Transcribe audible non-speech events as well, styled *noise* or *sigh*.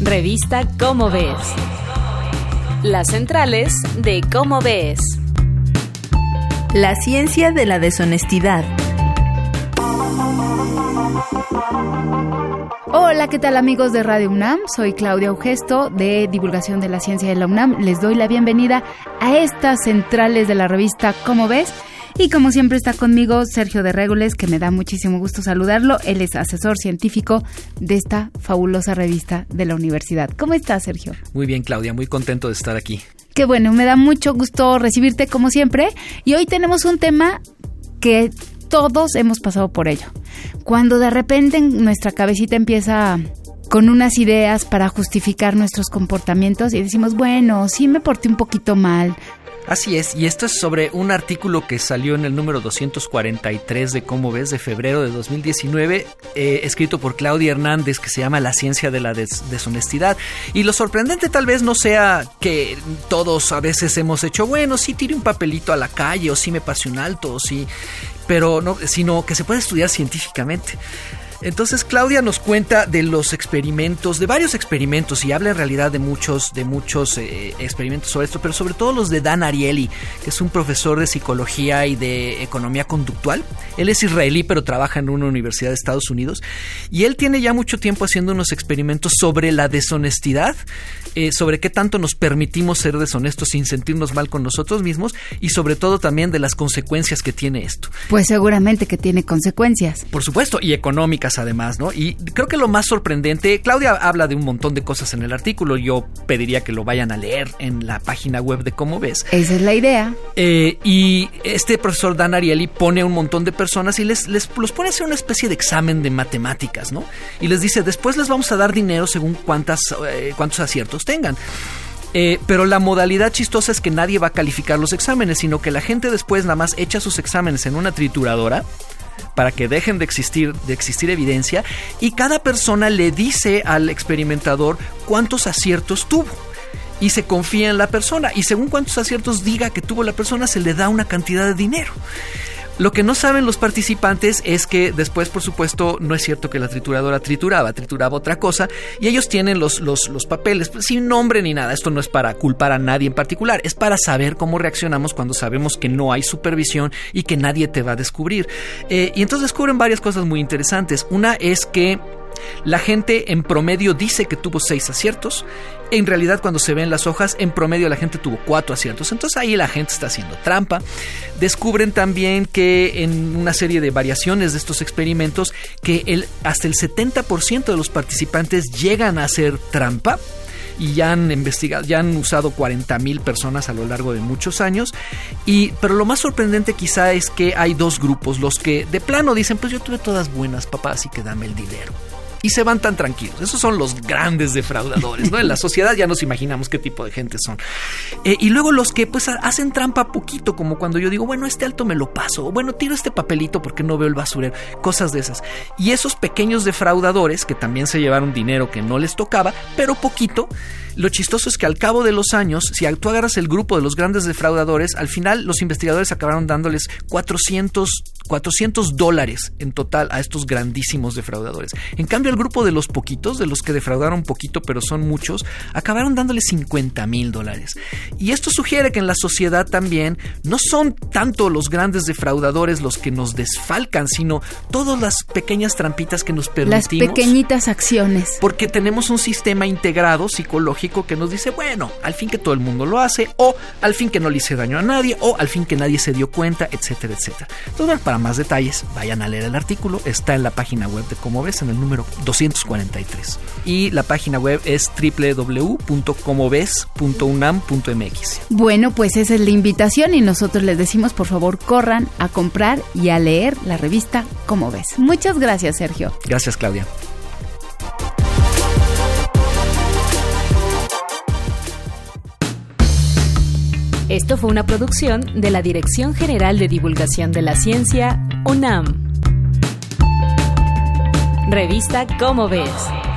Revista Cómo Ves. Las centrales de Cómo Ves. La ciencia de la deshonestidad. Hola, ¿qué tal amigos de Radio UNAM? Soy Claudia Augesto de Divulgación de la Ciencia de la UNAM. Les doy la bienvenida a estas centrales de la revista Cómo ves. Y como siempre está conmigo Sergio de Régules, que me da muchísimo gusto saludarlo. Él es asesor científico de esta fabulosa revista de la universidad. ¿Cómo estás, Sergio? Muy bien, Claudia, muy contento de estar aquí. Qué bueno, me da mucho gusto recibirte como siempre. Y hoy tenemos un tema que todos hemos pasado por ello. Cuando de repente nuestra cabecita empieza con unas ideas para justificar nuestros comportamientos y decimos, bueno, sí me porté un poquito mal, Así es, y esto es sobre un artículo que salió en el número 243 de Cómo ves de febrero de 2019, eh, escrito por Claudia Hernández, que se llama La ciencia de la deshonestidad. Y lo sorprendente tal vez no sea que todos a veces hemos hecho, bueno, sí tiré un papelito a la calle, o sí me pasé un alto, o sí, pero no, sino que se puede estudiar científicamente. Entonces Claudia nos cuenta de los experimentos, de varios experimentos, y habla en realidad de muchos, de muchos eh, experimentos sobre esto, pero sobre todo los de Dan Ariely, que es un profesor de psicología y de economía conductual. Él es israelí, pero trabaja en una universidad de Estados Unidos, y él tiene ya mucho tiempo haciendo unos experimentos sobre la deshonestidad, eh, sobre qué tanto nos permitimos ser deshonestos sin sentirnos mal con nosotros mismos, y sobre todo también de las consecuencias que tiene esto. Pues seguramente que tiene consecuencias. Por supuesto, y económicas además, ¿no? Y creo que lo más sorprendente, Claudia habla de un montón de cosas en el artículo, yo pediría que lo vayan a leer en la página web de Cómo ves. Esa es la idea. Eh, y este profesor Dan Ariely pone a un montón de personas y les, les los pone a hacer una especie de examen de matemáticas, ¿no? Y les dice, después les vamos a dar dinero según cuántas, eh, cuántos aciertos tengan. Eh, pero la modalidad chistosa es que nadie va a calificar los exámenes, sino que la gente después nada más echa sus exámenes en una trituradora para que dejen de existir, de existir evidencia y cada persona le dice al experimentador cuántos aciertos tuvo y se confía en la persona y según cuántos aciertos diga que tuvo la persona se le da una cantidad de dinero. Lo que no saben los participantes es que después, por supuesto, no es cierto que la trituradora trituraba, trituraba otra cosa y ellos tienen los, los, papeles sin nombre ni nada. Esto no es para culpar a nadie en particular, es para saber cómo reaccionamos cuando sabemos que no hay supervisión y que nadie te va a descubrir. Eh, y entonces descubren varias cosas muy interesantes. Una es que la gente en promedio dice que tuvo seis aciertos. En realidad, cuando se ven las hojas, en promedio la gente tuvo cuatro aciertos. Entonces ahí la gente está haciendo trampa. Descubren también que en una serie de variaciones de estos experimentos, que el, hasta el 70% de los participantes llegan a hacer trampa y ya han investigado, ya han usado 40 mil personas a lo largo de muchos años. Y, pero lo más sorprendente quizá es que hay dos grupos, los que de plano dicen, pues yo tuve todas buenas, papá, así que dame el dinero y se van tan tranquilos. Esos son los grandes defraudadores, ¿no? En la *laughs* sociedad ya nos imaginamos qué tipo de gente son. Eh, y luego los que pues hacen trampa poquito, como cuando yo digo, bueno, este alto me lo paso, o bueno, tiro este papelito porque no veo el basurero, cosas de esas. Y esos pequeños defraudadores que también se llevaron dinero que no les tocaba, pero poquito, lo chistoso es que al cabo de los años, si tú agarras el grupo de los grandes defraudadores, al final los investigadores acabaron dándoles 400 400 dólares en total a estos grandísimos defraudadores. En cambio, el grupo de los poquitos, de los que defraudaron poquito, pero son muchos, acabaron dándoles 50 mil dólares. Y esto sugiere que en la sociedad también no son tanto los grandes defraudadores los que nos desfalcan, sino todas las pequeñas trampitas que nos permitimos. Las pequeñitas acciones. Porque tenemos un sistema integrado psicológico que nos dice, bueno, al fin que todo el mundo lo hace, o al fin que no le hice daño a nadie, o al fin que nadie se dio cuenta, etcétera, etcétera. Entonces, para más detalles, vayan a leer el artículo. Está en la página web de Como Ves, en el número 243. Y la página web es www.comoves.unam.mx. Bueno, pues esa es la invitación y nosotros les decimos, por favor, corran a comprar y a leer la revista Como Ves. Muchas gracias, Sergio. Gracias, Claudia. Esto fue una producción de la Dirección General de Divulgación de la Ciencia, UNAM. Revista Cómo ves.